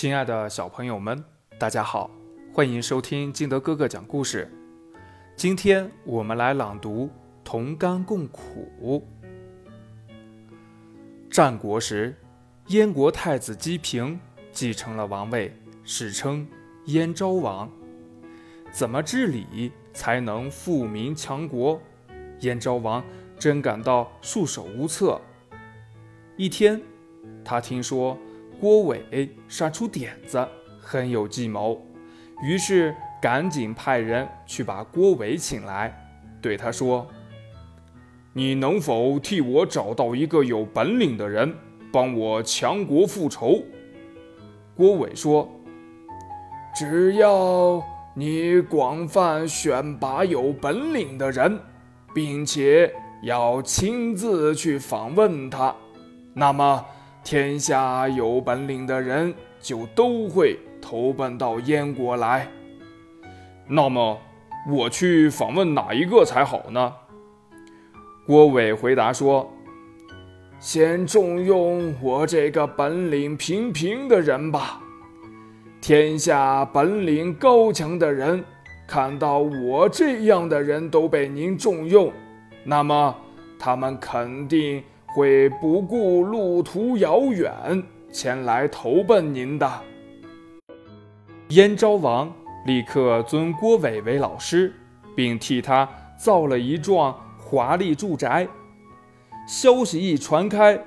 亲爱的小朋友们，大家好，欢迎收听金德哥哥讲故事。今天我们来朗读《同甘共苦》。战国时，燕国太子姬平继承了王位，史称燕昭王。怎么治理才能富民强国？燕昭王真感到束手无策。一天，他听说。郭伟闪出点子，很有计谋，于是赶紧派人去把郭伟请来，对他说：“你能否替我找到一个有本领的人，帮我强国复仇？”郭伟说：“只要你广泛选拔有本领的人，并且要亲自去访问他，那么。”天下有本领的人就都会投奔到燕国来。那么，我去访问哪一个才好呢？郭伟回答说：“先重用我这个本领平平的人吧。天下本领高强的人看到我这样的人都被您重用，那么他们肯定。”会不顾路途遥远前来投奔您的。燕昭王立刻尊郭伟为老师，并替他造了一幢华丽住宅。消息一传开，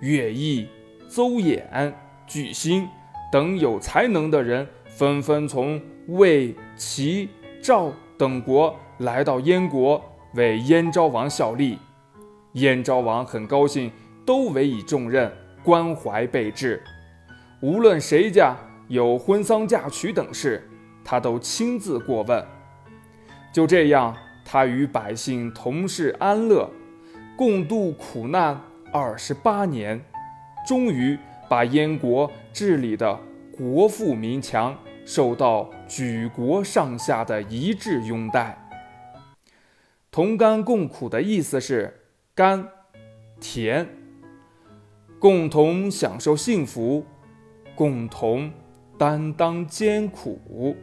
乐毅、邹衍、巨星等有才能的人纷纷从魏、齐、赵等国来到燕国，为燕昭王效力。燕昭王很高兴，都委以重任，关怀备至。无论谁家有婚丧嫁娶等事，他都亲自过问。就这样，他与百姓同世安乐，共度苦难二十八年，终于把燕国治理的国富民强，受到举国上下的一致拥戴。同甘共苦的意思是。甘甜，共同享受幸福，共同担当艰苦。